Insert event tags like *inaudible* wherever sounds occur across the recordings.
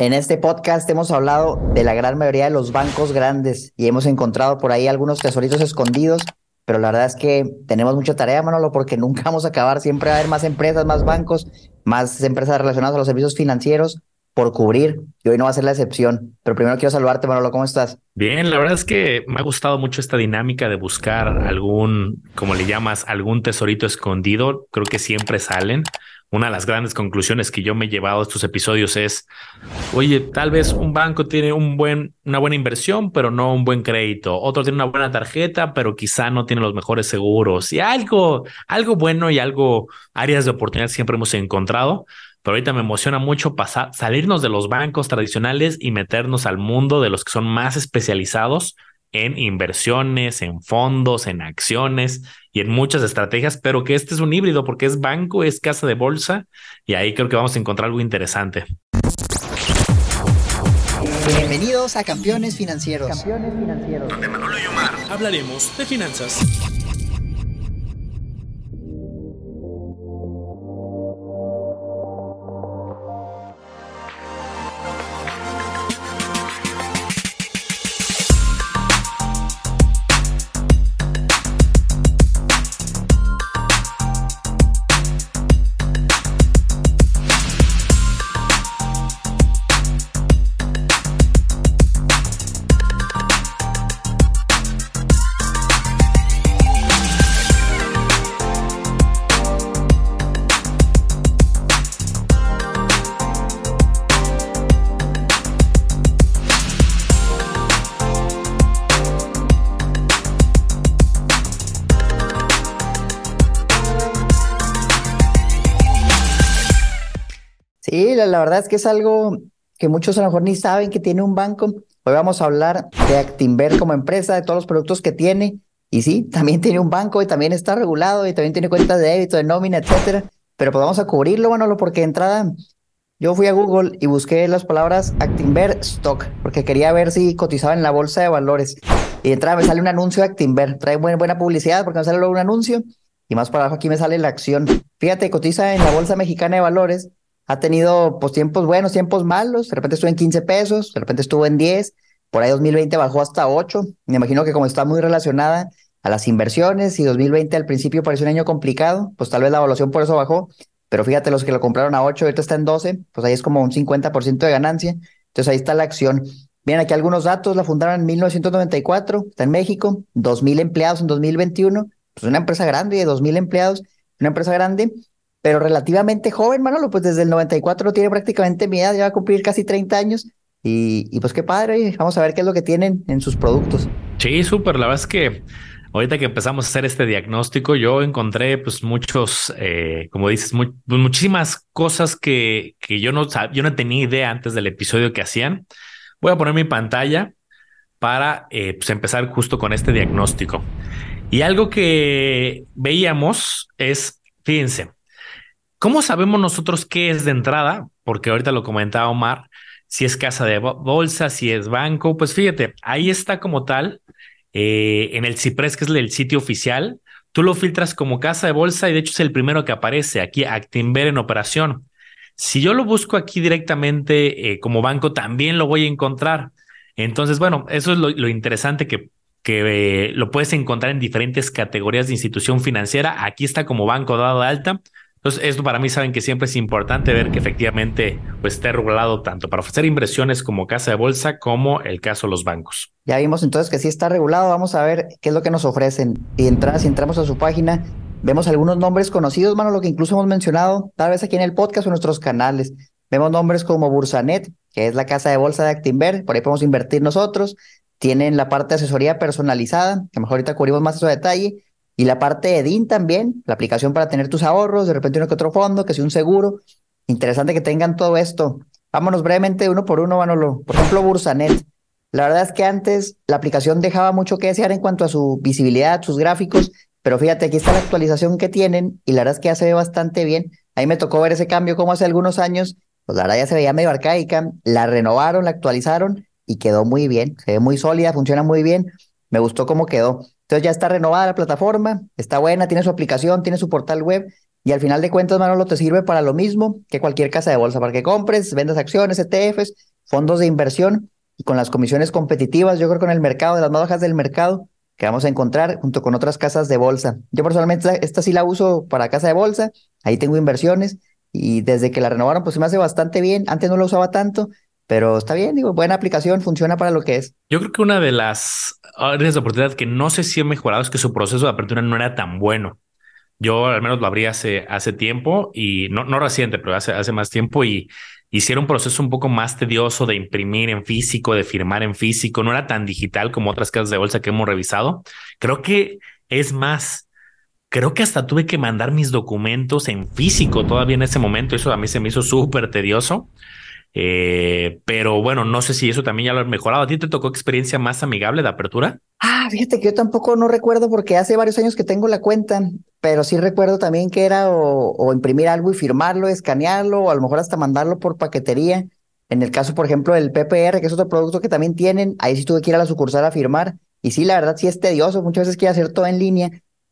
En este podcast hemos hablado de la gran mayoría de los bancos grandes y hemos encontrado por ahí algunos tesoritos escondidos, pero la verdad es que tenemos mucha tarea, Manolo, porque *laughs* nunca vamos a acabar. Siempre va a haber más empresas, más bancos, más empresas relacionadas a los servicios financieros por cubrir y hoy no va a ser la excepción. Pero primero quiero saludarte, Manolo, ¿cómo estás? Bien, la verdad es que me ha gustado mucho esta dinámica de buscar algún, como le llamas, algún tesorito escondido. Creo que siempre salen una de las grandes conclusiones que yo me he llevado a estos episodios es, oye, tal vez un banco tiene un buen, una buena inversión, pero no un buen crédito. Otro tiene una buena tarjeta, pero quizá no tiene los mejores seguros. Y algo, algo bueno y algo, áreas de oportunidad siempre hemos encontrado. Pero ahorita me emociona mucho pasar, salirnos de los bancos tradicionales y meternos al mundo de los que son más especializados en inversiones, en fondos, en acciones y en muchas estrategias, pero que este es un híbrido porque es banco, es casa de bolsa y ahí creo que vamos a encontrar algo interesante. Bienvenidos a Campeones Financieros. Campeones Financieros. Donde Manolo y Omar hablaremos de finanzas. La verdad es que es algo que muchos a lo mejor ni saben que tiene un banco. Hoy vamos a hablar de Actinver como empresa, de todos los productos que tiene. Y sí, también tiene un banco y también está regulado y también tiene cuentas de débito, de nómina, etcétera. Pero pues a cubrirlo, Manolo, porque de entrada yo fui a Google y busqué las palabras Actinver Stock, porque quería ver si cotizaba en la bolsa de valores. Y de entrada me sale un anuncio de Actinver. Trae buena, buena publicidad porque me sale luego un anuncio. Y más para abajo aquí me sale la acción. Fíjate, cotiza en la Bolsa Mexicana de Valores ha tenido pues tiempos buenos, tiempos malos, de repente estuvo en 15 pesos, de repente estuvo en 10, por ahí 2020 bajó hasta 8, me imagino que como está muy relacionada a las inversiones y 2020 al principio pareció un año complicado, pues tal vez la evaluación por eso bajó, pero fíjate los que lo compraron a 8, ahorita está en 12, pues ahí es como un 50% de ganancia, entonces ahí está la acción. Miren aquí algunos datos, la fundaron en 1994, está en México, 2.000 empleados en 2021, pues una empresa grande de 2.000 empleados, una empresa grande, pero relativamente joven, Manolo, pues desde el 94 tiene prácticamente mi edad, ya va a cumplir casi 30 años. Y, pues qué padre, vamos a ver qué es lo que tienen en sus productos. Sí, súper, la verdad es que ahorita que empezamos a hacer este diagnóstico, yo encontré pues muchos, eh, como dices, pues, muchísimas cosas que, que yo, no, yo no tenía idea antes del episodio que hacían. Voy a poner mi pantalla para eh, pues empezar justo con este diagnóstico. Y algo que veíamos es, fíjense, ¿Cómo sabemos nosotros qué es de entrada? Porque ahorita lo comentaba Omar, si es casa de bolsa, si es banco, pues fíjate, ahí está como tal, eh, en el Ciprés, que es el sitio oficial, tú lo filtras como casa de bolsa y de hecho es el primero que aparece aquí, Actinver en operación. Si yo lo busco aquí directamente eh, como banco, también lo voy a encontrar. Entonces, bueno, eso es lo, interesante que, que eh, lo puedes encontrar en diferentes categorías de institución financiera. Aquí está como banco dado de alta. Entonces, esto para mí saben que siempre es importante ver que efectivamente pues, esté regulado tanto para ofrecer inversiones como casa de bolsa, como el caso de los bancos. Ya vimos entonces que sí está regulado. Vamos a ver qué es lo que nos ofrecen. Y entrar, si entramos a su página, vemos algunos nombres conocidos, mano, lo que incluso hemos mencionado, tal vez aquí en el podcast o en nuestros canales. Vemos nombres como Bursanet, que es la casa de bolsa de Actinver, por ahí podemos invertir nosotros. Tienen la parte de asesoría personalizada, que mejor ahorita cubrimos más eso detalle. Y la parte de DIN también, la aplicación para tener tus ahorros, de repente uno que otro fondo, que sea un seguro. Interesante que tengan todo esto. Vámonos brevemente uno por uno, Manolo. Por ejemplo, Bursanet. La verdad es que antes la aplicación dejaba mucho que desear en cuanto a su visibilidad, sus gráficos, pero fíjate, aquí está la actualización que tienen y la verdad es que ya se ve bastante bien. Ahí me tocó ver ese cambio como hace algunos años, pues la verdad ya se veía medio arcaica, la renovaron, la actualizaron y quedó muy bien, se ve muy sólida, funciona muy bien, me gustó cómo quedó. Entonces ya está renovada la plataforma, está buena, tiene su aplicación, tiene su portal web y al final de cuentas, Manolo, te sirve para lo mismo que cualquier casa de bolsa, para que compres, vendas acciones, ETFs fondos de inversión y con las comisiones competitivas, yo creo con el mercado, de las más bajas del mercado, que vamos a encontrar junto con otras casas de bolsa. Yo personalmente esta sí la uso para casa de bolsa, ahí tengo inversiones y desde que la renovaron pues se me hace bastante bien, antes no la usaba tanto, pero está bien, digo, buena aplicación, funciona para lo que es. Yo creo que una de las áreas de oportunidad que no sé si he mejorado es que su proceso de apertura no era tan bueno. Yo al menos lo abrí hace, hace tiempo y no, no reciente, pero hace, hace más tiempo y hicieron un proceso un poco más tedioso de imprimir en físico, de firmar en físico. No era tan digital como otras casas de bolsa que hemos revisado. Creo que es más, creo que hasta tuve que mandar mis documentos en físico todavía en ese momento. Eso a mí se me hizo súper tedioso. Eh, pero bueno, no sé si eso también ya lo has mejorado. ¿A ti te tocó experiencia más amigable de apertura? Ah, fíjate que yo tampoco no recuerdo porque hace varios años que tengo la cuenta, pero sí recuerdo también que era o, imprimir algo y firmarlo, escanearlo, o a lo mejor hasta mandarlo por paquetería. En el caso, por ejemplo, del PPR, que es otro producto que también tienen, ahí sí tuve que ir a la sucursal a firmar. Y sí, la verdad sí es tedioso, muchas veces quiero hacer todo en línea.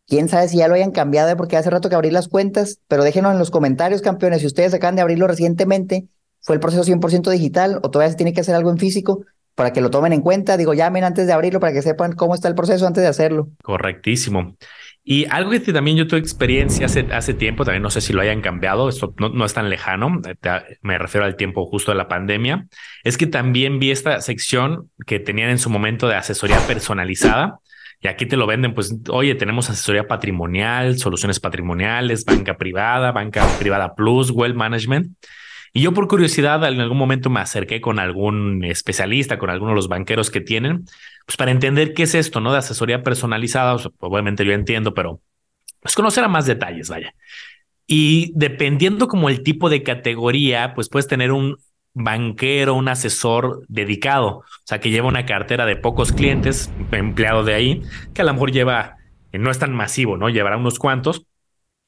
Quién sabe si ya lo hayan cambiado, ¿eh? porque hace rato que abrí las cuentas, pero déjenos en los comentarios, campeones, si ustedes acaban de abrirlo recientemente fue el proceso 100% digital o todavía se tiene que hacer algo en físico para que lo tomen en cuenta. Digo, llamen antes de abrirlo para que sepan cómo está el proceso antes de hacerlo. Correctísimo. Y algo que también yo tuve experiencia hace, hace tiempo, también no sé si lo hayan cambiado, esto no, no es tan lejano, me refiero al tiempo justo de la pandemia, es que también vi esta sección que tenían en su momento de asesoría personalizada. Y aquí te lo venden, pues, oye, tenemos asesoría patrimonial, soluciones patrimoniales, banca privada, banca privada plus, wealth management. Y yo por curiosidad en algún momento me acerqué con algún especialista, con alguno de los banqueros que tienen, pues para entender qué es esto, ¿no? De asesoría personalizada, obviamente yo entiendo, pero pues conocer más detalles, vaya. Y dependiendo como el tipo de categoría, pues puedes tener un banquero, un asesor dedicado, o sea, que lleva una cartera de pocos clientes, empleado de ahí, que a lo mejor lleva, no es tan masivo, ¿no? Llevará unos cuantos,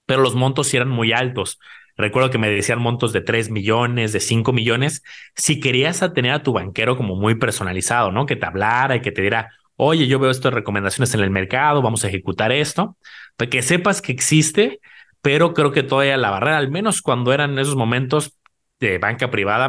pero los montos eran muy altos. Recuerdo que me decían montos de 3 millones, de 5 millones. Si querías tener a tu banquero como muy personalizado, ¿no? Que te hablara y que te diera, oye, yo veo estas recomendaciones en el mercado, vamos a ejecutar esto, para que sepas que existe, pero creo que todavía la barrera, al menos cuando eran esos momentos de banca privada,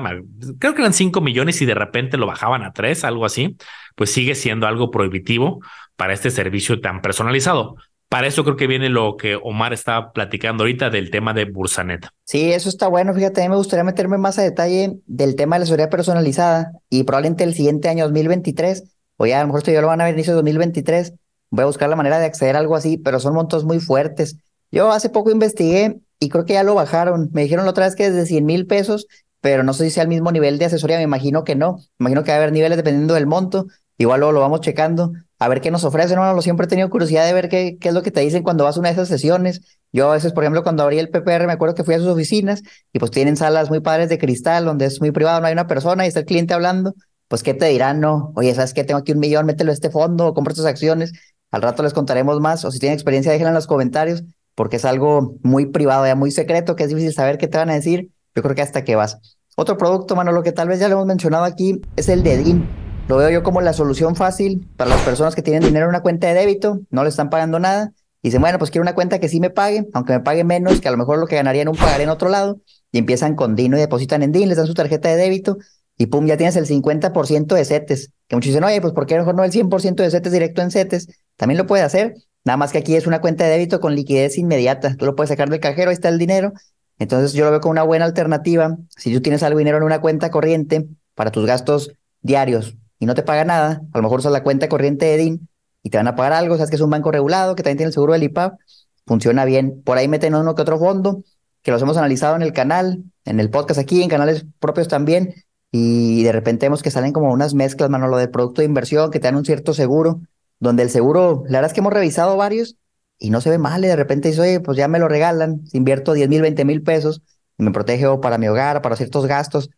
creo que eran 5 millones y de repente lo bajaban a 3, algo así, pues sigue siendo algo prohibitivo para este servicio tan personalizado. Para eso creo que viene lo que Omar estaba platicando ahorita del tema de Bursanet. Sí, eso está bueno. Fíjate, a mí me gustaría meterme más a detalle del tema de la seguridad personalizada y probablemente el siguiente año 2023, o ya a lo mejor esto ya lo van a ver inicio de 2023, voy a buscar la manera de acceder a algo así, pero son montos muy fuertes. Yo hace poco investigué y creo que ya lo bajaron. Me dijeron la otra vez que desde 100 mil pesos, pero no sé si sea el mismo nivel de asesoría, me imagino que no. Me imagino que va a haber niveles dependiendo del monto. Igual luego lo vamos checando a ver qué nos ofrecen. lo siempre he tenido curiosidad de ver qué, es lo que te dicen cuando vas a una de esas sesiones. Yo a veces, por ejemplo, cuando abrí el PPR, me acuerdo que fui a sus oficinas y pues tienen salas muy padres de cristal donde es muy privado, no hay una persona y está el cliente hablando. Pues, ¿qué te dirán? No, oye, ¿sabes qué? Tengo aquí un millón, mételo a este fondo o compra estas acciones. Al rato les contaremos más o si tienen experiencia, déjenla en los comentarios porque es algo muy privado, ya muy secreto, que es difícil saber qué te van a decir. Yo creo que hasta que vas. Otro producto, mano, lo que tal vez ya lo hemos mencionado aquí, es el de DIN. Lo veo yo como la solución fácil para las personas que tienen dinero en una cuenta de débito, no le están pagando nada. Y dicen, bueno, pues quiero una cuenta que sí me pague, aunque me pague menos, que a lo mejor lo que ganaría en un pagar en otro lado. Y empiezan con DIN y depositan en DIN, les dan su tarjeta de débito y pum, ya tienes el 50% de CETES. Que muchos dicen, oye, pues ¿por qué mejor no el 100% de CETES directo en CETES? También lo puede hacer. Nada más que aquí es una cuenta de débito con liquidez inmediata. Tú lo puedes sacar del cajero, ahí está el dinero. Entonces yo lo veo como una buena alternativa. Si tú tienes algo dinero en una cuenta corriente para tus gastos diarios, y no te paga nada, a lo mejor usas la cuenta corriente de DIN y te van a pagar algo, sabes que es un banco regulado, que también tiene el seguro del IPAP, funciona bien. Por ahí meten uno que otro fondo, que los hemos analizado en el canal, en el podcast aquí, en canales propios también, y de repente vemos que salen como unas mezclas, mano, lo del producto de inversión, que te dan un cierto seguro, donde el seguro, la verdad es que hemos revisado varios y no se ve mal, y de repente dice, oye, pues ya me lo regalan, invierto 10 mil, 20 mil pesos, y me protege para mi hogar, para ciertos gastos,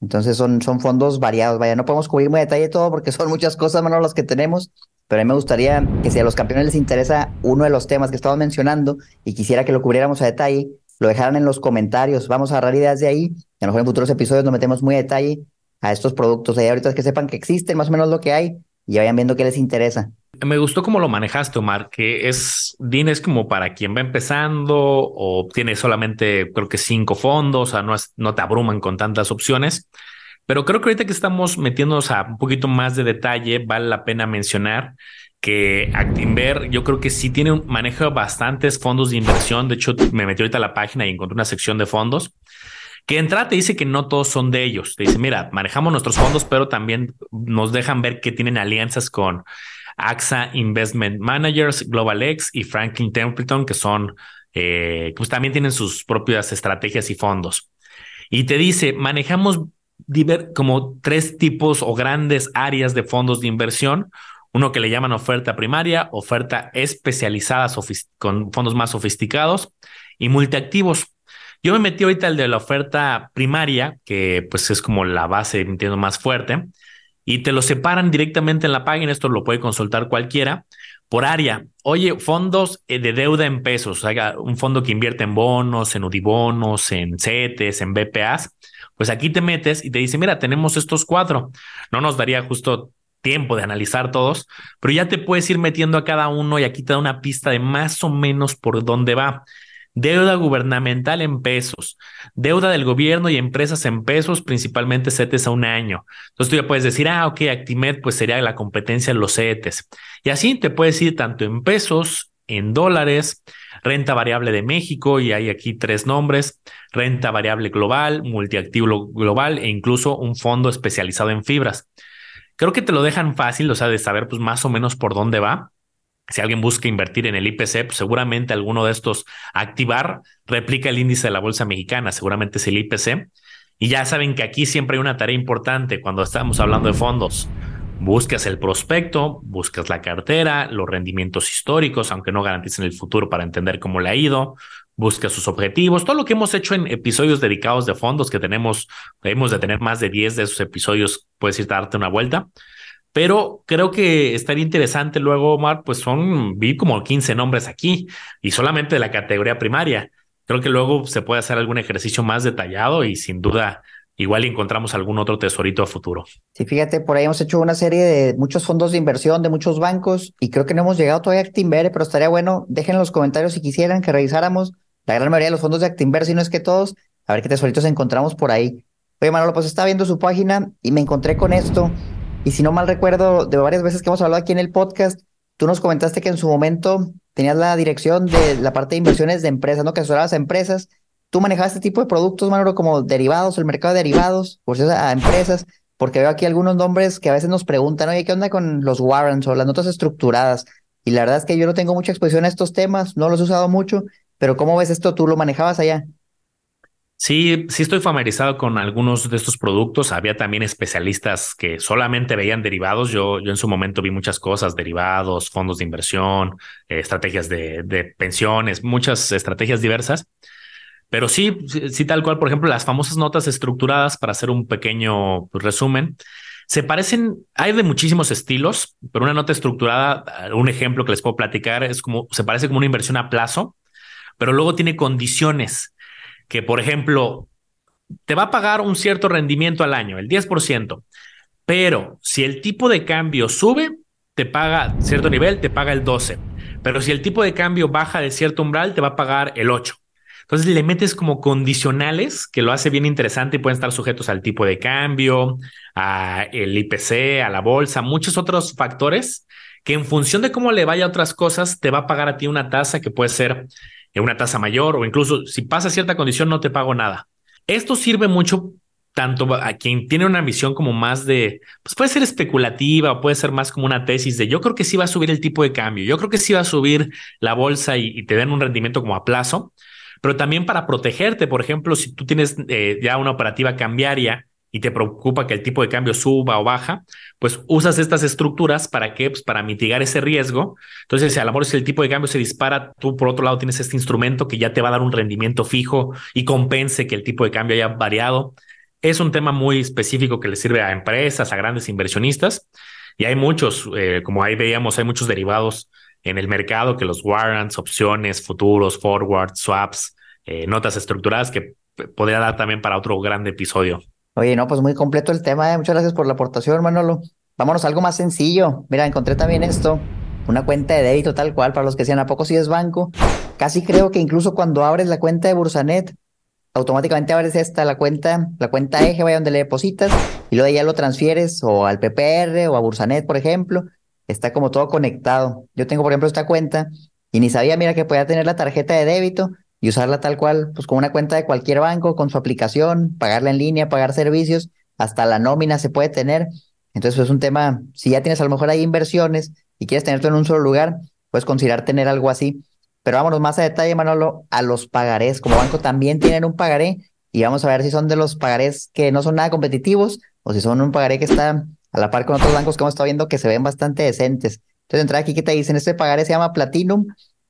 entonces son, son fondos variados. Vaya, no podemos cubrir muy detalle todo porque *laughs* son muchas cosas menos las que tenemos, pero a mí me gustaría que si a los campeones les interesa uno de los temas que estamos mencionando y quisiera que lo cubriéramos a detalle, lo dejaran en los comentarios. Vamos a agarrar ideas de ahí a lo mejor en futuros episodios nos metemos muy a detalle a estos productos. Ahí ahorita es que sepan que existen más o menos lo que hay y vayan viendo qué les interesa. Me gustó cómo lo manejaste, Omar, que es, DIN es como para quien va empezando o tiene solamente, creo que cinco fondos, o sea, no, es, no te abruman con tantas opciones. Pero creo que ahorita que estamos metiéndonos a un poquito más de detalle, vale la pena mencionar que Actinver yo creo que sí tiene un bastantes fondos de inversión. De hecho, me metí ahorita a la página y encontré una sección de fondos que entra te dice que no todos son de ellos. Te dice, mira, manejamos nuestros fondos, pero también nos dejan ver que tienen alianzas con AXA Investment Managers, Global X y Franklin Templeton, que son, eh, pues también tienen sus propias estrategias y fondos. Y te dice, manejamos como tres tipos o grandes áreas de fondos de inversión. Uno que le llaman oferta primaria, oferta especializada con fondos más sofisticados y multiactivos. Yo me metí ahorita el de la oferta primaria, que pues es como la base, entiendo, más fuerte, y te lo separan directamente en la página, esto lo puede consultar cualquiera, por área. Oye, fondos eh, de deuda en pesos, sea, un fondo que invierte en bonos, en udibonos, en CETES, en BPAs, pues aquí te metes y te dice, mira, tenemos estos cuatro. No nos daría justo tiempo de analizar todos, pero ya te puedes ir metiendo a cada uno y aquí te da una pista de más o menos por dónde va deuda gubernamental en pesos, deuda del gobierno y empresas en pesos, principalmente CETES a un año. Entonces tú ya puedes decir, ah, ok, Actimed pues sería la competencia en los CETES. Y así te puedes ir tanto en pesos, en dólares, renta variable de México, y hay aquí tres nombres, renta variable global, multiactivo global e incluso un fondo especializado en fibras. Creo que te lo dejan fácil, o sea, de saber pues más o menos por dónde va si alguien busca invertir en el IPC, pues seguramente alguno de estos activar replica el índice de la bolsa mexicana, seguramente es el IPC. Y ya saben que aquí siempre hay una tarea importante cuando estamos hablando de fondos. Buscas el prospecto, buscas la cartera, los rendimientos históricos, aunque no garanticen el futuro para entender cómo le ha ido, buscas sus objetivos, todo lo que hemos hecho en episodios dedicados de fondos que tenemos, debemos de tener más de 10 de esos episodios, puedes ir a darte una vuelta. Pero creo que estaría interesante luego, Omar, pues son, vi como 15 nombres aquí y solamente de la categoría primaria. Creo que luego se puede hacer algún ejercicio más detallado y sin duda igual encontramos algún otro tesorito a futuro. Sí, fíjate, por ahí hemos hecho una serie de muchos fondos de inversión de muchos bancos y creo que no hemos llegado todavía a Actinver, pero estaría bueno, dejen en los comentarios si quisieran que revisáramos la gran mayoría de los fondos de Actinver, si no es que todos, a ver qué tesoritos encontramos por ahí. Oye, Manolo, pues estaba viendo su página y me encontré con esto. Y si no mal recuerdo, de varias veces que hemos hablado aquí en el podcast, tú nos comentaste que en su momento tenías la dirección de la parte de inversiones de empresas, ¿no? Que asesorabas a empresas. Tú manejabas este tipo de productos, Manolo, como derivados, el mercado de derivados, por si a empresas, porque veo aquí algunos nombres que a veces nos preguntan, oye, ¿qué onda con los warrants o las notas estructuradas? Y la verdad es que yo no tengo mucha exposición a estos temas, no los he usado mucho, pero ¿cómo ves esto? ¿Tú lo manejabas allá? Sí, sí estoy familiarizado con algunos de estos productos. Había también especialistas que solamente veían derivados. Yo, yo en su momento vi muchas cosas, derivados, fondos de inversión, eh, estrategias de, de, pensiones, muchas estrategias diversas. Pero sí, sí, tal cual, por ejemplo, las famosas notas estructuradas, para hacer un pequeño pues, resumen, se parecen, hay de muchísimos estilos, pero una nota estructurada, un ejemplo que les puedo platicar, es como, se parece como una inversión a plazo, pero luego tiene condiciones que, por ejemplo, te va a pagar un cierto rendimiento al año, el 10%, pero si el tipo de cambio sube, te paga cierto nivel, te paga el 12%, pero si el tipo de cambio baja de cierto umbral, te va a pagar el 8%. Entonces le metes como condicionales que lo hace bien interesante y pueden estar sujetos al tipo de cambio, al IPC, a la bolsa, muchos otros factores que en función de cómo le vaya a otras cosas, te va a pagar a ti una tasa que puede ser una tasa mayor o incluso si pasa cierta condición no te pago nada. Esto sirve mucho tanto a quien tiene una visión como más de, pues puede ser especulativa o puede ser más como una tesis de yo creo que sí va a subir el tipo de cambio, yo creo que sí va a subir la bolsa y, te den un rendimiento como a plazo, pero también para protegerte, por ejemplo, si tú tienes eh, ya una operativa cambiaria y te preocupa que el tipo de cambio suba o baja, pues usas estas estructuras para qué? Pues para mitigar ese riesgo. Entonces, si a lo mejor si el tipo de cambio se dispara, tú por otro lado tienes este instrumento que ya te va a dar un rendimiento fijo y compense que el tipo de cambio haya variado. Es un tema muy específico que le sirve a empresas, a grandes inversionistas. Y hay muchos, eh, como ahí veíamos, hay muchos derivados en el mercado que los warrants, opciones, futuros, forwards, swaps, eh, notas estructuradas que podría dar también para otro gran episodio. Oye, no, pues muy completo el tema, ¿eh? Muchas gracias por la aportación, Manolo. Vámonos a algo más sencillo. Mira, encontré también esto, una cuenta de débito tal cual, para los que sean, ¿a poco si es banco? Casi creo que incluso cuando abres la cuenta de Bursanet, automáticamente abres esta, la cuenta, la cuenta eje, vaya donde le depositas, y luego ya lo transfieres o al PPR o a Bursanet, por ejemplo. Está como todo conectado. Yo tengo, por ejemplo, esta cuenta y ni sabía, mira, que podía tener la tarjeta de débito y usarla tal cual, pues como una cuenta de cualquier banco, con su aplicación, pagarla en línea, pagar servicios, hasta la nómina se puede tener. Entonces, es un tema, si ya tienes a lo mejor ahí inversiones y quieres tenerlo en un solo lugar, puedes considerar tener algo así. Pero vámonos más a detalle, Manolo, a los pagarés. Como banco también tienen un pagaré y vamos a ver si son de los pagarés que no son nada competitivos o si son un pagaré que está a la par con otros bancos que hemos estado viendo que se ven bastante decentes. Entonces, entrar aquí, ¿qué te dicen? Este pagaré se llama Platinum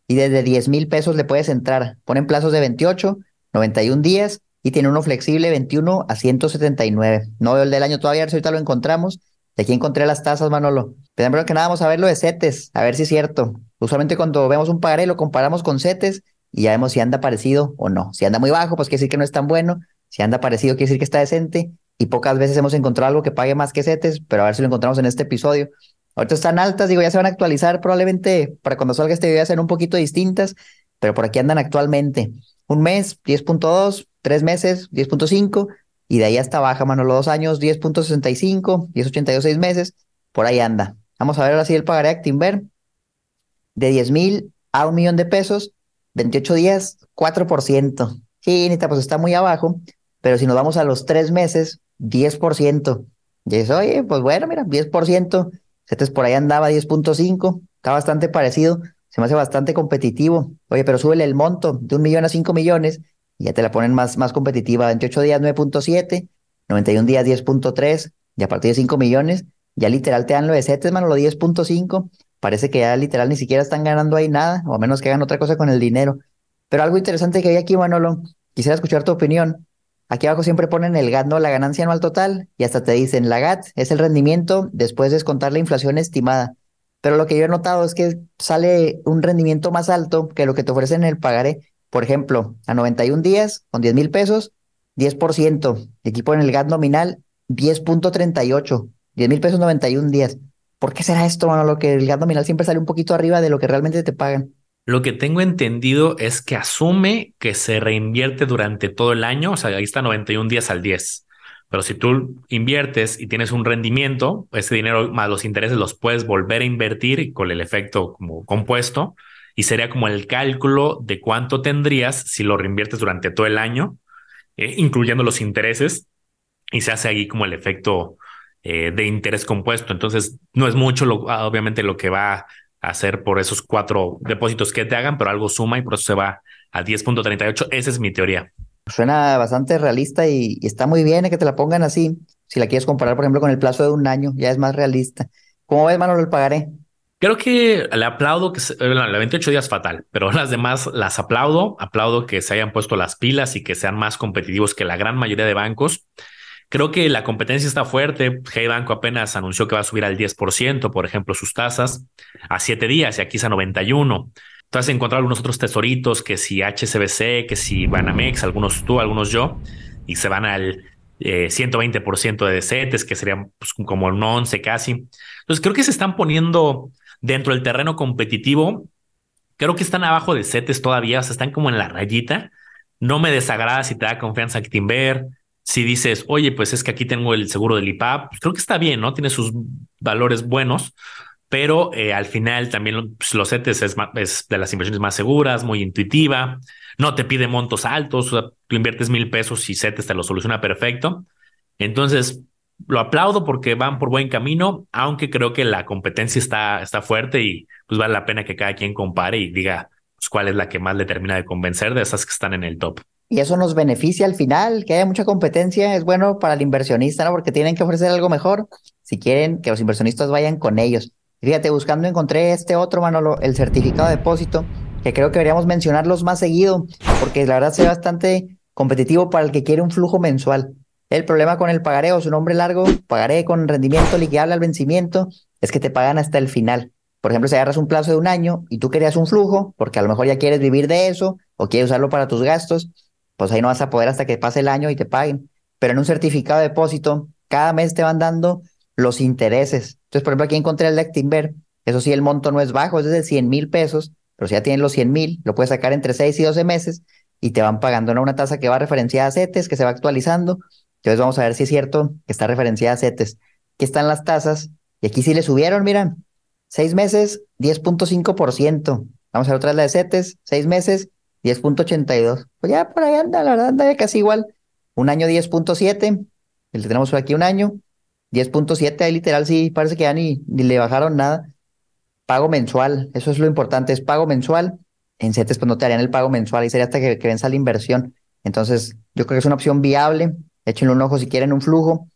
y desde 10 mil pesos le puedes entrar. Ponen plazos de 28, 91 días y tiene uno flexible 21 a 179. No veo el del año todavía, ahorita lo encontramos. De aquí encontré las tasas, Manolo. Primero que nada, vamos a ver lo de CETES, a ver si es cierto. Usualmente cuando vemos un pagaré lo comparamos con CETES y ya vemos si anda parecido o no. Si anda muy bajo, pues quiere decir que no es tan bueno. Si anda parecido, quiere decir que está decente. Y pocas veces hemos encontrado algo que pague más que CETES, pero a ver si lo encontramos en este episodio. Ahorita están altas, digo, ya se van a actualizar probablemente para cuando salga este video ya sean un poquito distintas, pero por aquí andan actualmente. Un mes, 10.2, tres meses, 10.5, y de ahí hasta baja, mano, los dos años, 10.65, 10.82, seis meses, por ahí anda. Vamos a ver ahora sí el pagaré Actinver de 10 mil a un millón de pesos, 28 días, 4%. Sí, Nita, pues está muy abajo, pero si nos vamos a los tres meses, 10%. Y eso, oye, pues bueno, mira, 10%. Cetes por ahí andaba 10.5, está bastante parecido, se me hace bastante competitivo. Oye, pero súbele el monto de un millón a 5 millones y ya te la ponen más, más competitiva. 28 días 9.7, 91 días 10.3 y a partir de 5 millones ya literal te dan lo de CETES, mano, lo 10.5. Parece que ya literal ni siquiera están ganando ahí nada, o a menos que hagan otra cosa con el dinero. Pero algo interesante que hay aquí, Manolo, quisiera escuchar tu opinión. Aquí abajo siempre ponen el GAT. La ganancia anual total, y hasta te dicen, la GAT es el rendimiento después de descontar la inflación estimada. Pero lo que yo he notado es que sale un rendimiento más alto que lo que te ofrecen en el pagaré. Por ejemplo, a 91 días, con 10 mil pesos, 10%. Equipo en el GAT nominal, 10.38. 10 mil pesos 91 días. ¿Por qué será esto, mano? Lo que el GAT nominal siempre sale un poquito arriba de lo que realmente te pagan. Lo que tengo entendido es que asume que se reinvierte durante todo el año, o sea, ahí está 91 días al 10. Pero si tú inviertes y tienes un rendimiento, ese dinero más los intereses los puedes volver a invertir con el efecto como compuesto y sería como el cálculo de cuánto tendrías si lo reinviertes durante todo el año, eh, incluyendo los intereses, y se hace ahí como el efecto eh, de interés compuesto. Entonces, no es mucho, lo, ah, obviamente, lo que va hacer por esos cuatro depósitos que te hagan, pero algo suma y por eso se va a 10.38. Esa es mi teoría. Suena bastante realista y, está muy bien que te la pongan así. Si la quieres comparar, por ejemplo, con el plazo de un año, ya es más realista. ¿Cómo ves, Manolo, el pagaré? Creo que le aplaudo que la 28 días fatal, pero las demás las aplaudo. Aplaudo que se hayan puesto las pilas y que sean más competitivos que la gran mayoría de bancos. Creo que la competencia está fuerte. Hey Banco apenas anunció que va a subir al 10%, por ejemplo, sus tasas a siete días y aquí es a 91. Entonces encontrar algunos otros tesoritos que si HSBC, que si Banamex, algunos tú, algunos yo, y se van al 120% eh, de CETES, que sería pues, como un 11 casi. Entonces creo que se están poniendo dentro del terreno competitivo. Creo que están abajo de CETES todavía, o sea, están como en la rayita. No me desagrada si te da confianza Actinver, si dices, oye, pues es que aquí tengo el seguro del IPAP, pues creo que está bien, ¿no? Tiene sus valores buenos, pero eh, al final también pues, los CETES es, de las inversiones más seguras, muy intuitiva, no te pide montos altos, tú inviertes mil pesos y CETES te lo soluciona perfecto. Entonces, lo aplaudo porque van por buen camino, aunque creo que la competencia está, está fuerte y pues vale la pena que cada quien compare y diga pues, cuál es la que más le termina de convencer de esas que están en el top. Y eso nos beneficia al final, que haya mucha competencia, es bueno para el inversionista, ¿no? Porque tienen que ofrecer algo mejor si quieren que los inversionistas vayan con ellos. Fíjate, buscando encontré este otro, Manolo, el certificado de depósito, que creo que deberíamos mencionarlos más seguido, porque la verdad se bastante competitivo para el que quiere un flujo mensual. El problema con el pagareo, su nombre largo, pagaré con rendimiento liquidable al vencimiento, es que te pagan hasta el final. Por ejemplo, si agarras un plazo de un año y tú querías un flujo, porque a lo mejor ya quieres vivir de eso o quieres usarlo para tus gastos, pues ahí no vas a poder hasta que pase el año y te paguen. Pero en un certificado de depósito, cada mes te van dando los intereses. Entonces, por ejemplo, aquí encontré el Actinver. Eso sí, el monto no es bajo, es de 100 mil pesos, pero si ya tienes los 100 mil, lo puedes sacar entre 6 y 12 meses y te van pagando una tasa que va referenciada a CETES, que se va actualizando Entonces vamos a ver si es cierto que está referenciada a CETES. Aquí están las tasas y aquí sí le subieron, mira, seis meses, 10.5%. Vamos a ver otra vez la de CETES, seis meses, 10.82. Pues ya por ahí anda, la verdad anda casi igual. Un año 10.7, el tenemos por aquí un año, 10.7, ahí literal sí, parece que ya ni, le bajaron nada. Pago mensual, eso es lo importante, es pago mensual. En CETES pues no te harían el pago mensual y sería hasta que, que venza la inversión. Entonces, yo creo que es una opción viable. Échenle un ojo si quieren un flujo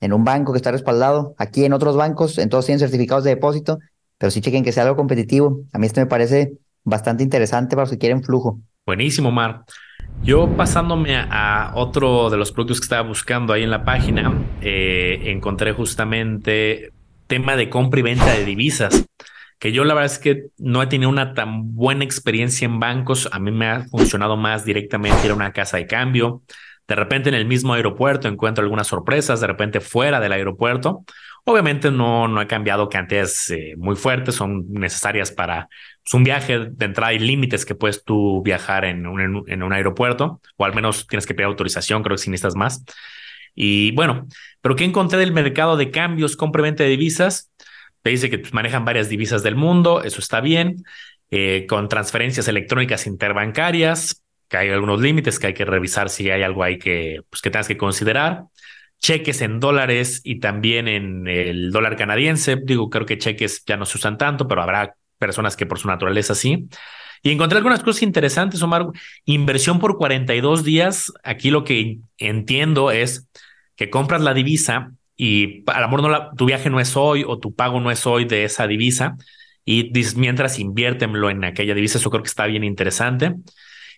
en un banco que está respaldado. Aquí en otros bancos, en todos tienen certificados de depósito, pero sí chequen que sea algo competitivo. A mí esto me parece bastante interesante para los que quieren flujo. Buenísimo, Mar. Yo pasándome a, otro de los productos que estaba buscando ahí en la página, eh, encontré justamente tema de compra y venta de divisas, que yo la verdad es que no he tenido una tan buena experiencia en bancos. A mí me ha funcionado más directamente ir a una casa de cambio. De repente en el mismo aeropuerto encuentro algunas sorpresas, de repente fuera del aeropuerto. Obviamente no, no he cambiado cantidades eh, muy fuertes, son necesarias para pues, un viaje de entrada y límites que puedes tú viajar en un, en un aeropuerto, o al menos tienes que pedir autorización, creo que si necesitas más. Y bueno, pero ¿qué encontré del mercado de cambios, compra de divisas? Te dice que pues, manejan varias divisas del mundo, eso está bien, eh, con transferencias electrónicas interbancarias, que hay algunos límites que hay que revisar si hay algo ahí que, pues, que tengas que considerar cheques en dólares y también en el dólar canadiense. Digo, creo que cheques ya no se usan tanto, pero habrá personas que por su naturaleza sí. Y encontré algunas cosas interesantes, Omar. Inversión por 42 días. Aquí lo que entiendo es que compras la divisa y a lo mejor no la, tu viaje no es hoy o tu pago no es hoy de esa divisa y dices, mientras inviértemelo en aquella divisa. Eso creo que está bien interesante.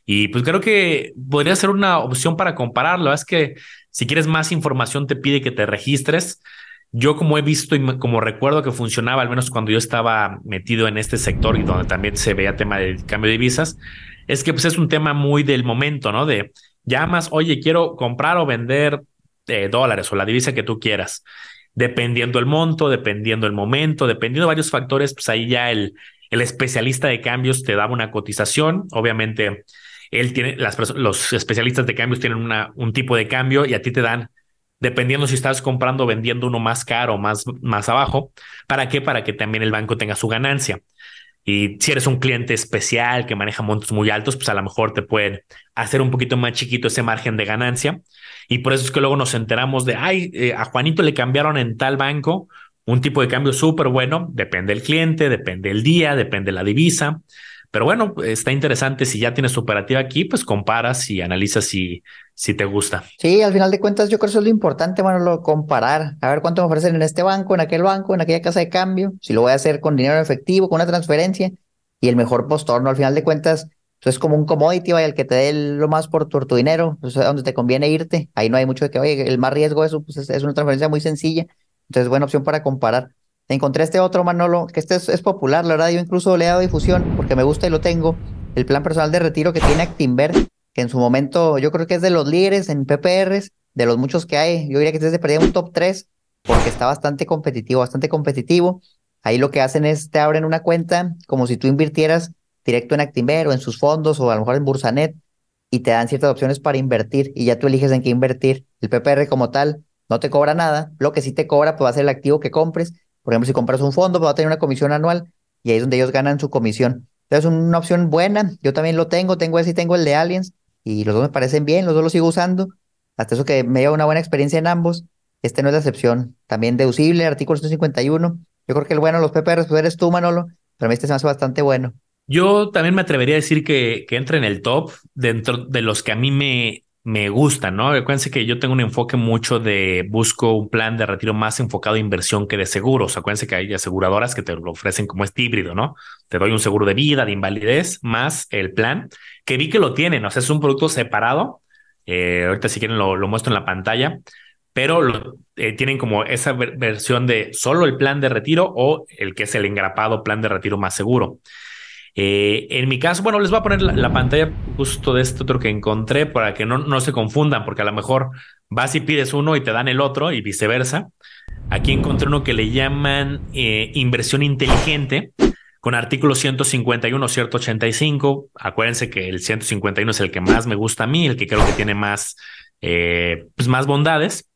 Y pues creo que podría ser una opción para compararlo. Es que si quieres más información, te pide que te registres. Yo como he visto y como recuerdo que funcionaba, al menos cuando yo estaba metido en este sector y donde también se veía tema de cambio de divisas, es que pues es un tema muy del momento, ¿no? De llamas, oye, quiero comprar o vender eh, dólares o la divisa que tú quieras. Dependiendo el monto, dependiendo el momento, dependiendo de varios factores, pues ahí ya el, el especialista de cambios te daba una cotización. Obviamente, él tiene, las, los especialistas de cambios tienen una, un tipo de cambio y a ti te dan, dependiendo si estás comprando o vendiendo uno más caro o más, más abajo. ¿Para qué? Para que también el banco tenga su ganancia. Y si eres un cliente especial que maneja montos muy altos, pues a lo mejor te pueden hacer un poquito más chiquito ese margen de ganancia. Y por eso es que luego nos enteramos de, ay, eh, a Juanito le cambiaron en tal banco un tipo de cambio súper bueno. Depende del cliente, depende del día, depende de la divisa. Pero bueno, está interesante. Si ya tienes operativa aquí, pues comparas y analizas si, si te gusta. Sí, al final de cuentas, yo creo que eso es lo importante, bueno, lo comparar. A ver cuánto me ofrecen en este banco, en aquel banco, en aquella casa de cambio. Si lo voy a hacer con dinero en efectivo, con una transferencia y el mejor postor, ¿no? Al final de cuentas, eso es como un commodity, vaya, el que te dé lo más por tu, tu dinero, pues a donde te conviene irte. Ahí no hay mucho de que, oye, el más riesgo, eso pues es una transferencia muy sencilla. Entonces, buena opción para comparar. Encontré este otro Manolo, que este es, popular, la verdad, yo incluso le he dado difusión porque me gusta y lo tengo. El plan personal de retiro que tiene Actinver, que en su momento yo creo que es de los líderes en PPRs, de los muchos que hay. Yo diría que este es de perder un top 3 porque está bastante competitivo, bastante competitivo. Ahí lo que hacen es te abren una cuenta como si tú invirtieras directo en Actinver o en sus fondos o a lo mejor en Bursanet y te dan ciertas opciones para invertir y ya tú eliges en qué invertir. El PPR como tal no te cobra nada, lo que sí te cobra pues va a ser el activo que compres por ejemplo, si compras un fondo, va a tener una comisión anual y ahí es donde ellos ganan su comisión. Entonces, es una opción buena. Yo también lo tengo, tengo ese y tengo el de Aliens y los dos me parecen bien, los dos los sigo usando. Hasta eso que me lleva una buena experiencia en ambos. Este no es la excepción. También deducible, artículo 151. Yo creo que el bueno los PPRs, pues eres tú, Manolo, pero a mí este se me hace bastante bueno. Yo también me atrevería a decir que, que en el top dentro de los que a mí me, me gusta, ¿no? Acuérdense que yo tengo un enfoque mucho de busco un plan de retiro más enfocado a inversión que de seguros. Acuérdense que hay aseguradoras que te lo ofrecen como este híbrido, ¿no? Te doy un seguro de vida, de invalidez, más el plan, que vi que lo tienen, o sea, es un producto separado. Eh, ahorita si quieren lo, muestro en la pantalla, pero lo, eh, tienen como esa versión de solo el plan de retiro o el que es el engrapado plan de retiro más seguro. Eh, en mi caso, bueno, les voy a poner la, pantalla justo de este otro que encontré para que no, no se confundan, porque a lo mejor vas y pides uno y te dan el otro y viceversa. Aquí encontré uno que le llaman eh, inversión inteligente con artículo 151, 185. Acuérdense que el 151 es el que más me gusta a mí, el que creo que tiene más eh, pues más bondades.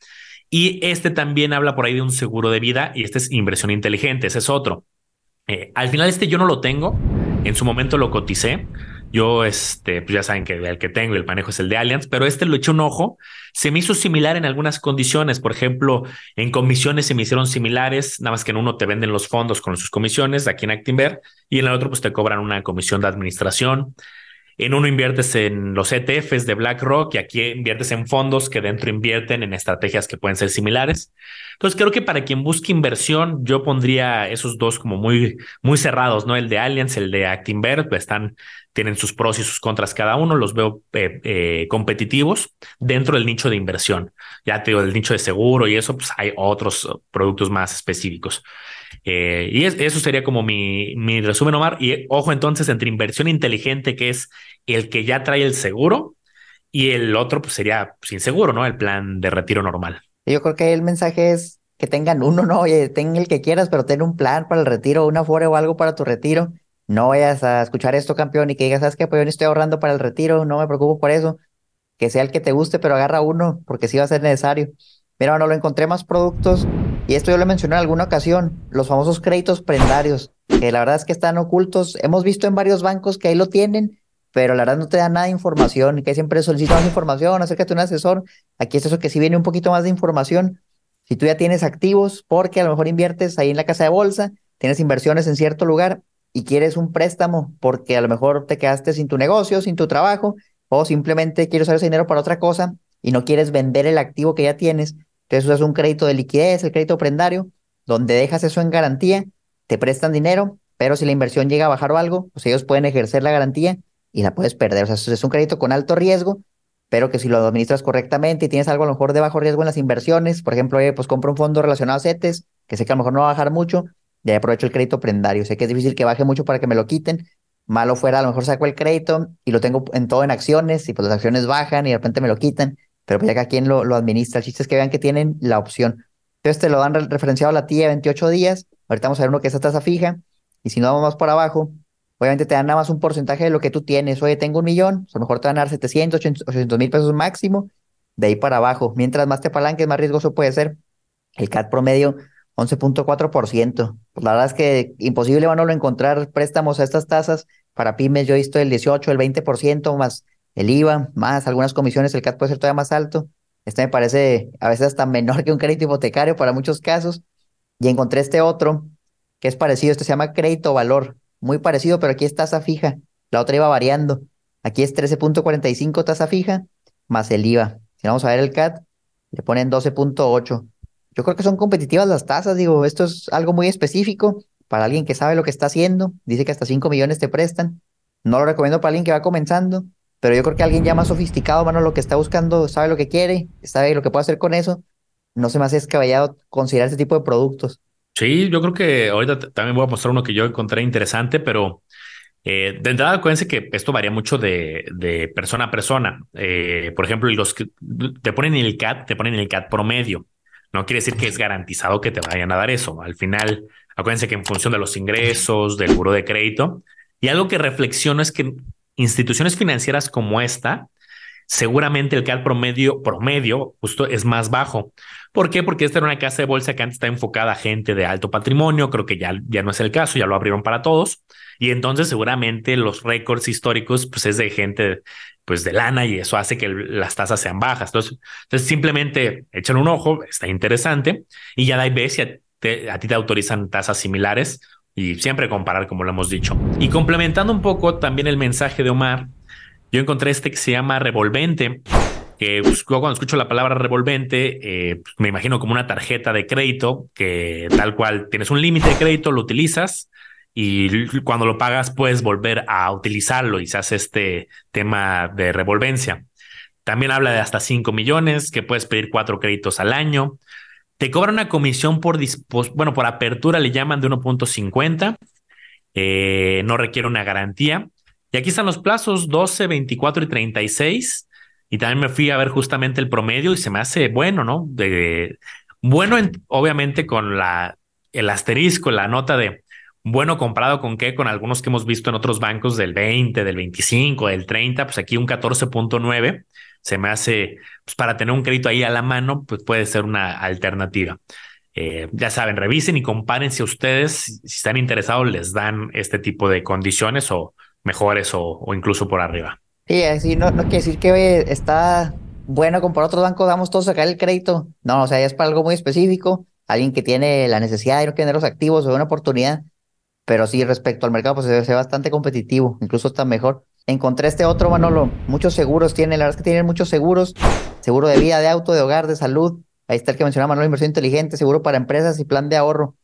Y este también habla por ahí de un seguro de vida y este es inversión inteligente, ese es otro. Al final este yo no lo tengo, en su momento lo coticé. Yo, este, pues ya saben que el que tengo el manejo es el de Allianz, pero este lo eché un ojo. Se me hizo similar en algunas condiciones. Por ejemplo, en comisiones se me hicieron similares, nada más que en uno te venden los fondos con sus comisiones, aquí en Actinver, y en el otro, pues te cobran una comisión de administración. En uno inviertes en los ETFs de BlackRock y aquí inviertes en fondos que dentro invierten en estrategias que pueden ser similares. Entonces creo que para quien busque inversión, yo pondría esos dos como muy, muy cerrados, ¿no? El de Allianz, el de Actinver, pues están, tienen sus pros y sus contras cada uno, los veo eh, eh, competitivos dentro del nicho de inversión. Ya te digo, el nicho de seguro y eso, pues hay otros productos más específicos. Eh, y eso sería como mi, resumen, Omar. Y ojo entonces entre inversión inteligente, que es el que ya trae el seguro, y el otro pues sería sin seguro, ¿no? El plan de retiro normal. Yo creo que el mensaje es que tengan uno, ¿no? Oye, ten el que quieras, pero ten un plan para el retiro, una afore o algo para tu retiro. No vayas a escuchar esto, campeón, y que digas, ¿sabes qué? Pues yo no estoy ahorrando para el retiro, no me preocupo por eso. Que sea el que te guste, pero agarra uno, porque sí va a ser necesario. Mira, bueno, lo encontré más productos y esto yo lo mencioné en alguna ocasión, los famosos créditos prendarios, que la verdad es que están ocultos. Hemos visto en varios bancos que ahí lo tienen, pero la verdad no te da nada de información que siempre solicitan más información, acércate a un asesor. Aquí es eso que sí viene un poquito más de información. Si tú ya tienes activos, porque a lo mejor inviertes ahí en la casa de bolsa, tienes inversiones en cierto lugar y quieres un préstamo porque a lo mejor te quedaste sin tu negocio, sin tu trabajo, o simplemente quieres usar ese dinero para otra cosa y no quieres vender el activo que ya tienes, entonces es un crédito de liquidez, el crédito prendario, donde dejas eso en garantía, te prestan dinero, pero si la inversión llega a bajar o algo, pues ellos pueden ejercer la garantía y la puedes perder. O sea, es un crédito con alto riesgo, pero que si lo administras correctamente y tienes algo a lo mejor de bajo riesgo en las inversiones, por ejemplo, pues compro un fondo relacionado a CETES, que sé que a lo mejor no va a bajar mucho, ahí aprovecho el crédito prendario. Sé que es difícil que baje mucho para que me lo quiten. Malo fuera, a lo mejor saco el crédito y lo tengo en todo en acciones y pues las acciones bajan y de repente me lo quitan pero pues ya que quien lo, lo administra. El chiste es que vean que tienen la opción. Entonces te lo dan referenciado a la tía 28 días. Ahorita vamos a ver uno que es a tasa fija. Y si no vamos más por abajo, obviamente te dan nada más un porcentaje de lo que tú tienes. Oye, tengo un millón, a lo mejor te van a dar 700, 800 mil pesos máximo. De ahí para abajo. Mientras más te palanques, más riesgoso puede ser. El CAT promedio, 11.4%. Pues la verdad es que imposible van a encontrar préstamos a estas tasas. Para pymes yo he visto el 18, el 20% más el IVA, más algunas comisiones, el CAT puede ser todavía más alto. Este me parece a veces hasta menor que un crédito hipotecario para muchos casos. Y encontré este otro que es parecido, este se llama crédito valor, muy parecido, pero aquí es tasa fija. La otra iba variando. Aquí es 13.45 tasa fija más el IVA. Si vamos a ver el CAT, le ponen 12.8. Yo creo que son competitivas las tasas, digo, esto es algo muy específico para alguien que sabe lo que está haciendo. Dice que hasta 5 millones te prestan. No lo recomiendo para alguien que va comenzando. Pero yo creo que alguien ya más sofisticado, mano, lo que está buscando, sabe lo que quiere, sabe lo que puede hacer con eso. No se me hace descabellado considerar este tipo de productos. Sí, yo creo que ahorita también voy a mostrar uno que yo encontré interesante, pero eh, de entrada, acuérdense que esto varía mucho de, de persona a persona. Eh, por ejemplo, los que te ponen el CAT, te ponen el CAT promedio. No quiere decir que es garantizado que te vayan a dar eso. Al final, acuérdense que en función de los ingresos, del buro de crédito, y algo que reflexiono es que instituciones financieras como esta, seguramente el CAD promedio, promedio justo es más bajo. ¿Por qué? Porque esta era una casa de bolsa que antes está enfocada a gente de alto patrimonio, creo que ya, ya no es el caso, ya lo abrieron para todos. Y entonces seguramente los récords históricos pues es de gente pues de lana y eso hace que las tasas sean bajas. Entonces, simplemente echan un ojo, está interesante y ya da y ves si a ti te autorizan tasas similares y siempre comparar como lo hemos dicho. Y complementando un poco también el mensaje de Omar, yo encontré este que se llama revolvente, que pues, cuando escucho la palabra revolvente, eh, pues, me imagino como una tarjeta de crédito que tal cual tienes un límite de crédito, lo utilizas y cuando lo pagas puedes volver a utilizarlo y se hace este tema de revolvencia. También habla de hasta 5 millones, que puedes pedir cuatro créditos al año. Te cobran una comisión por, bueno, por apertura le llaman de 1.50. Eh, no requiere una garantía. Y aquí están los plazos 12, 24 y 36. Y también me fui a ver justamente el promedio y se me hace bueno, ¿no? De, bueno, obviamente con la, el asterisco, la nota de bueno comparado con qué, con algunos que hemos visto en otros bancos del 20, del 25, del 30, pues aquí un 14.9. se me hace, pues para tener un crédito ahí a la mano, pues puede ser una alternativa. Eh, ya saben, revisen y comparen si ustedes, si están interesados, les dan este tipo de condiciones o mejores o, incluso por arriba. Sí, así no, no quiere decir que está bueno comparar otros bancos, damos todos a sacar el crédito. No, o sea, es para algo muy específico, alguien que tiene la necesidad de no tener los activos o una oportunidad, pero sí respecto al mercado, pues se ve bastante competitivo, incluso está mejor. Encontré este otro, Manolo, muchos seguros tienen, la verdad es que tienen muchos seguros, seguro de vida, de auto, de hogar, de salud, Ahí está el que mencionaba Manuel, inversión inteligente, seguro para empresas y plan de ahorro.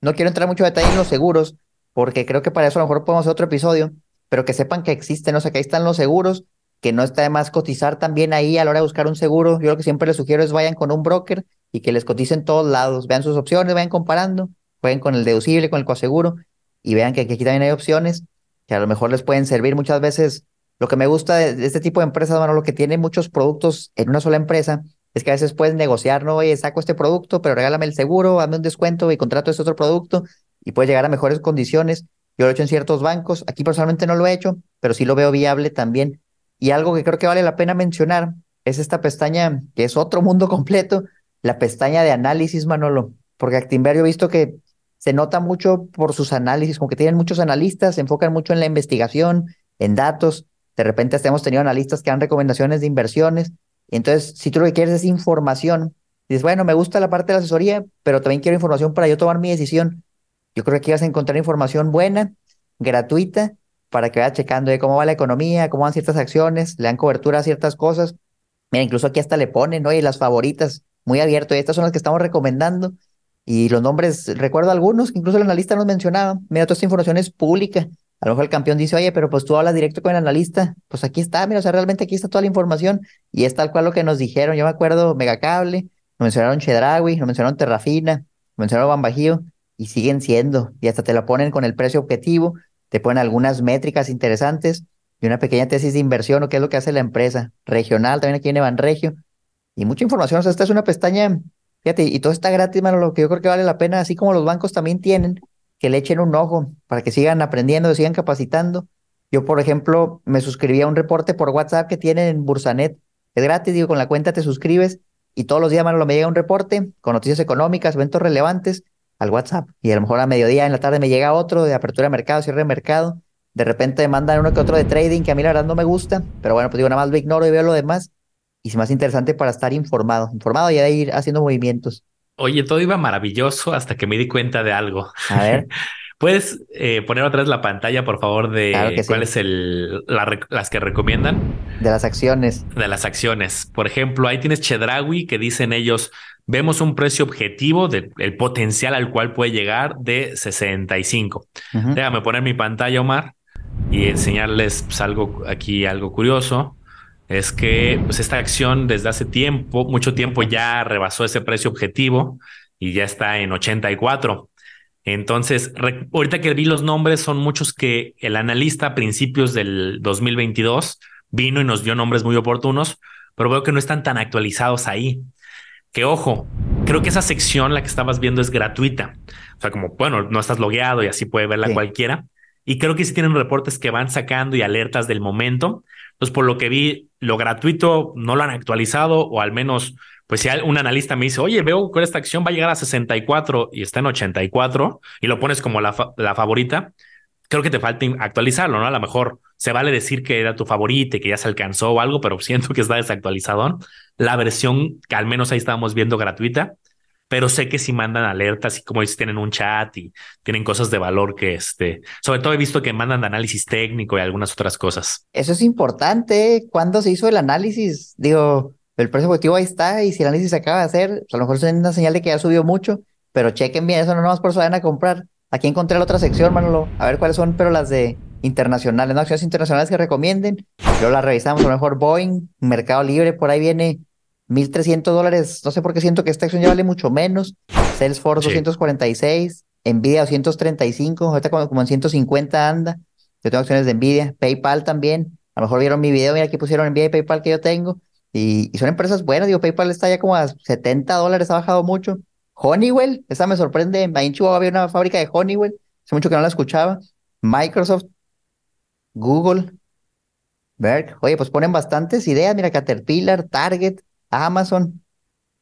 No quiero entrar mucho detalle en los seguros, porque creo que para eso a lo mejor podemos hacer otro episodio, pero que sepan que existen, o sea, que ahí están los seguros, que no está de más cotizar también ahí a la hora de buscar un seguro. Yo lo que siempre les sugiero es vayan con un broker y que les coticen todos lados, vean sus opciones, vayan comparando, jueguen con el deducible, con el coaseguro y vean que aquí también hay opciones que a lo mejor les pueden servir muchas veces. Lo que me gusta de, este tipo de empresas, bueno, lo que tiene muchos productos en una sola empresa, es que a veces puedes negociar, no, oye, saco este producto, pero regálame el seguro, hazme un descuento y contrato este otro producto y puedes llegar a mejores condiciones. Yo lo he hecho en ciertos bancos, aquí personalmente no lo he hecho, pero sí lo veo viable también. Y algo que creo que vale la pena mencionar es esta pestaña, que es otro mundo *laughs* completo, la pestaña de análisis, Manolo, porque Actinver yo he visto que se nota mucho por sus análisis, como que tienen muchos analistas, se enfocan mucho en la investigación, en datos. De repente hasta hemos tenido analistas que dan recomendaciones de inversiones entonces, si tú lo que quieres es información, dices, bueno, me gusta la parte de la asesoría, pero también quiero información para yo tomar mi decisión. Yo creo que aquí vas a encontrar información buena, gratuita, para que vaya checando de cómo va la economía, cómo van ciertas acciones, le dan cobertura a ciertas cosas. Mira, incluso aquí hasta le ponen. Y las favoritas, muy abierto. Y estas son las que estamos recomendando. Y los nombres, recuerdo algunos que incluso el analista nos mencionaba. Mira, toda esta información es pública. A lo mejor el campeón dice, oye, pero pues tú hablas directo con el analista. Pues aquí está, mira, o sea, realmente aquí está toda la información y es tal cual lo que nos dijeron. Yo me acuerdo Megacable, nos mencionaron Chedraui, nos mencionaron Terrafina, nos mencionaron Bambajío y siguen siendo. Y hasta te lo ponen con el precio objetivo, te ponen algunas métricas interesantes y una pequeña tesis de inversión o qué es lo que hace la empresa. Regional, también aquí en Regio Y mucha información. O sea, esta es una pestaña, fíjate, y todo está gratis, mano, lo que yo creo que vale la pena, así como los bancos también tienen que le echen un ojo para que sigan aprendiendo, sigan capacitando. Yo, por ejemplo, me suscribí a un reporte por WhatsApp que tienen en Bursanet. Es gratis, digo, con la cuenta te suscribes y todos los días, Manolo, me llega un reporte con noticias económicas, eventos relevantes al WhatsApp. Y a lo mejor a mediodía, en la tarde, me llega otro de apertura de mercado, cierre de mercado. De repente me mandan uno que otro de trading que a mí la verdad no me gusta, pero bueno, pues digo, nada más lo ignoro y veo lo demás. Y es más interesante para estar informado, informado y de ir haciendo movimientos. Oye, todo iba maravilloso hasta que me di cuenta de algo. A ver. *laughs* ¿Puedes eh, poner otra vez la pantalla, por favor, de cuáles el las que recomiendan? De las acciones. De las acciones. Por ejemplo, ahí tienes Chedrawi que dicen ellos, vemos un precio objetivo del potencial al cual puede llegar de 65. Déjame poner mi pantalla, Omar, y enseñarles pues, algo aquí, algo curioso es que pues, esta acción desde hace tiempo, mucho tiempo ya rebasó ese precio objetivo y ya está en 84. Entonces, ahorita que vi los nombres, son muchos que el analista a principios del 2022 vino y nos dio nombres muy oportunos, pero veo que no están tan actualizados ahí. Que ojo, creo que esa sección, la que estabas viendo, es gratuita. O sea, como, bueno, no estás logueado y así puede verla cualquiera. Y creo que sí tienen reportes que van sacando y alertas del momento. Entonces, por lo que vi, lo gratuito no lo han actualizado o al menos, pues si un analista me dice, oye, veo que esta acción va a llegar a 64 y está en 84 y lo pones como la, la favorita, creo que te falta actualizarlo, ¿no? A lo mejor se vale decir que era tu favorita y que ya se alcanzó o algo, pero *laughs* siento que está desactualizado. La versión que al menos ahí estábamos viendo gratuita pero sé que si mandan alertas y como dices, tienen un chat y tienen cosas de valor que este, sobre todo he visto que mandan análisis técnico y algunas otras cosas. Eso es importante. ¿Cuándo se hizo el análisis? Digo, el precio objetivo ahí está y si el análisis se acaba de hacer, a lo mejor es una señal de que ya subió mucho, pero chequen bien eso, no nomás por eso vayan a comprar. Aquí encontré la otra sección, Manolo, a ver cuáles son, pero las de internacionales, ¿no? Acciones internacionales que recomienden. Luego las revisamos, a lo mejor Boeing, Mercado Libre, por ahí viene 1.300 dólares, no sé por qué siento que esta acción ya vale mucho menos. Salesforce 246, Nvidia 235, ahorita como, como en 150 anda. Yo tengo acciones de Nvidia, PayPal también. A lo mejor vieron mi video, mira aquí pusieron Nvidia y PayPal que yo tengo. Y, son empresas buenas, digo, PayPal está ya como a 70 dólares, ha bajado mucho. Honeywell, esa me sorprende. Ahí en Chihuahua había una fábrica de Honeywell, hace mucho que no la escuchaba. Microsoft, Google, Berg. Oye, pues ponen bastantes ideas. Mira, Caterpillar, Target, Amazon.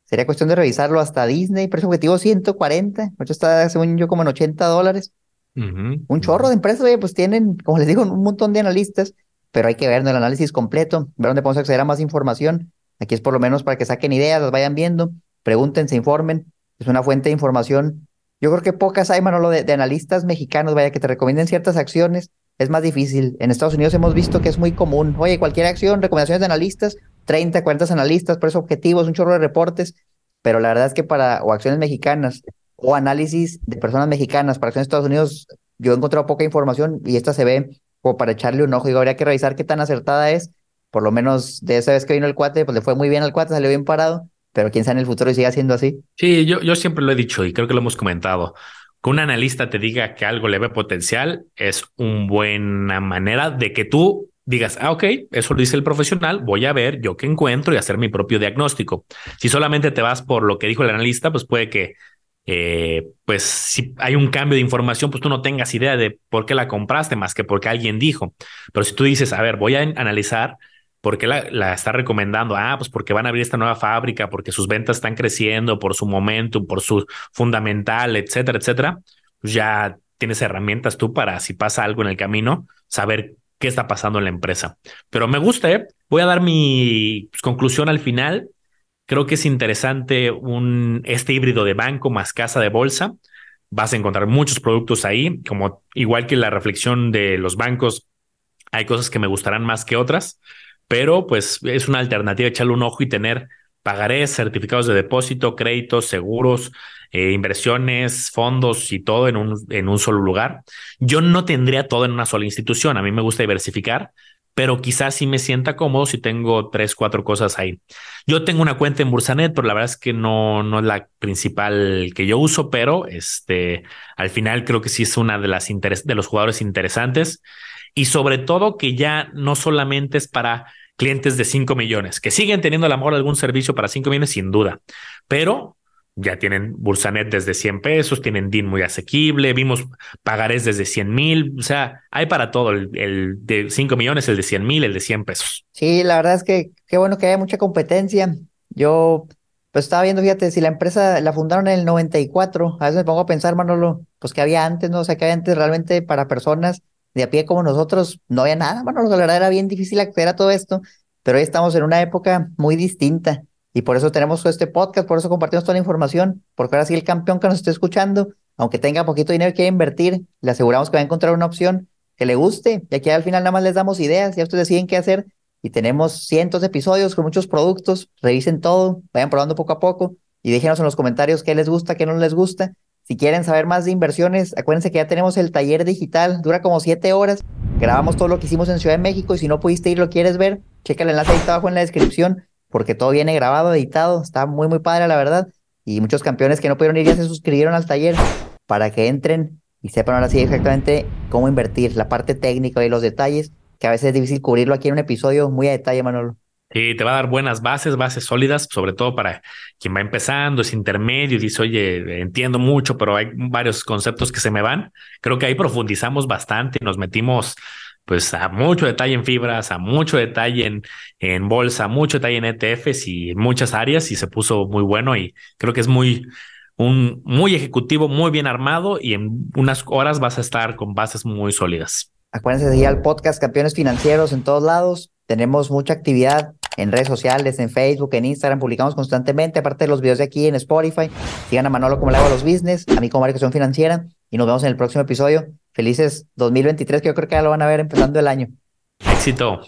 Sería cuestión de revisarlo hasta Disney. Precio objetivo 140. Mucho está, según yo, como en 80 dólares. Un chorro de empresas, oye, pues tienen, como les digo, un montón de analistas, pero hay que ver ¿no? el análisis completo, ver dónde podemos acceder a más información. Aquí es por lo menos para que saquen ideas, las vayan viendo, pregunten, se informen. Es una fuente de información. Yo creo que pocas hay, Manolo, de, de analistas mexicanos, vaya, que te recomienden ciertas acciones. Es más difícil. En Estados Unidos hemos visto que es muy común. Oye, cualquier acción, recomendaciones de analistas, 30, 40 analistas, por eso objetivos, un chorro de reportes. Pero la verdad es que para, o acciones mexicanas, o análisis de personas mexicanas para acciones de Estados Unidos, yo he encontrado poca información y esta se ve como para echarle un ojo. Digo, habría que revisar qué tan acertada es. Por lo menos de esa vez que vino el cuate, pues le fue muy bien al cuate, salió bien parado pero quién sabe en el futuro y siga siendo así. Sí, yo, yo siempre lo he dicho y creo que lo hemos comentado. Que un analista te diga que algo le ve potencial es una buena manera de que tú digas, ah, ok, eso lo dice el profesional, voy a ver yo qué encuentro y hacer mi propio diagnóstico. Si solamente te vas por lo que dijo el analista, pues puede que, eh, pues si hay un cambio de información, pues tú no tengas idea de por qué la compraste más que porque alguien dijo. Pero si tú dices, a ver, voy a analizar ¿Por qué la, está recomendando? Ah, pues porque van a abrir esta nueva fábrica, porque sus ventas están creciendo, por su momentum, por su fundamental, etcétera, etcétera. Pues ya tienes herramientas tú para, si pasa algo en el camino, saber qué está pasando en la empresa. Pero me gusta, ¿eh? Voy a dar mi pues, conclusión al final. Creo que es interesante un, este híbrido de banco más casa de bolsa. Vas a encontrar muchos productos ahí, como igual que la reflexión de los bancos, hay cosas que me gustarán más que otras pero pues es una alternativa echarle un ojo y tener pagarés, certificados de depósito, créditos, seguros, eh, inversiones, fondos y todo en un, en un solo lugar. Yo no tendría todo en una sola institución. A mí me gusta diversificar, pero quizás sí me sienta cómodo si tengo tres, cuatro cosas ahí. Yo tengo una cuenta en Bursanet, pero la verdad es que no, no es la principal que yo uso, pero este, al final creo que sí es una de las de los jugadores interesantes y sobre todo que ya no solamente es para clientes de 5 millones, que siguen teniendo a lo mejor algún servicio para 5 millones sin duda, pero ya tienen Bursanet desde 100 pesos, tienen DIN muy asequible, vimos pagarés desde 100 mil, o sea, hay para todo, el, de 5 millones, el de 100 mil, el de 100 pesos. Sí, la verdad es que qué bueno que haya mucha competencia. Yo pues estaba viendo, fíjate, si la empresa la fundaron en el 94, a veces me pongo a pensar, Manolo, pues que había antes, ¿no? O sea, que había antes realmente para personas de a pie como nosotros, no había nada. Bueno, la verdad era bien difícil acceder a todo esto, pero hoy estamos en una época muy distinta y por eso tenemos este podcast, por eso compartimos toda la información, porque ahora sí el campeón que nos esté escuchando, aunque tenga poquito dinero quiera invertir, le aseguramos que va a encontrar una opción que le guste y aquí al final nada más les damos ideas y ustedes deciden qué hacer y tenemos cientos de episodios con muchos productos, revisen todo, vayan probando poco a poco y déjenos en los comentarios qué les gusta, qué no les gusta si quieren saber más de inversiones, acuérdense que ya tenemos el taller digital, dura como siete horas. Grabamos todo lo que hicimos en Ciudad de México y si no pudiste ir, lo quieres ver, checa el enlace ahí abajo en la descripción porque todo viene grabado, editado, está muy, muy padre, la verdad. Y muchos campeones que no pudieron ir ya se suscribieron al taller para que entren y sepan ahora sí exactamente cómo invertir, la parte técnica y los detalles, que a veces es difícil cubrirlo aquí en un episodio muy a detalle, Manolo. Sí, te va a dar buenas bases, bases sólidas, sobre todo para quien va empezando, es intermedio y dice, oye, entiendo mucho, pero hay varios conceptos que se me van. Creo que ahí profundizamos bastante, nos metimos pues a mucho detalle en fibras, a mucho detalle en, en bolsa, mucho detalle en ETFs y en muchas áreas y se puso muy bueno y creo que es muy, un, muy ejecutivo, muy bien armado y en unas horas vas a estar con bases muy sólidas. Acuérdense de seguir al podcast Campeones Financieros en todos lados. Tenemos mucha actividad en redes sociales, en Facebook, en Instagram, publicamos constantemente, aparte de los videos de aquí en Spotify. Sigan a Manolo como le hago a los business, a mí como Educación Financiera, y nos vemos en el próximo episodio. Felices 2023, que yo creo que ya lo van a ver empezando el año. Éxito.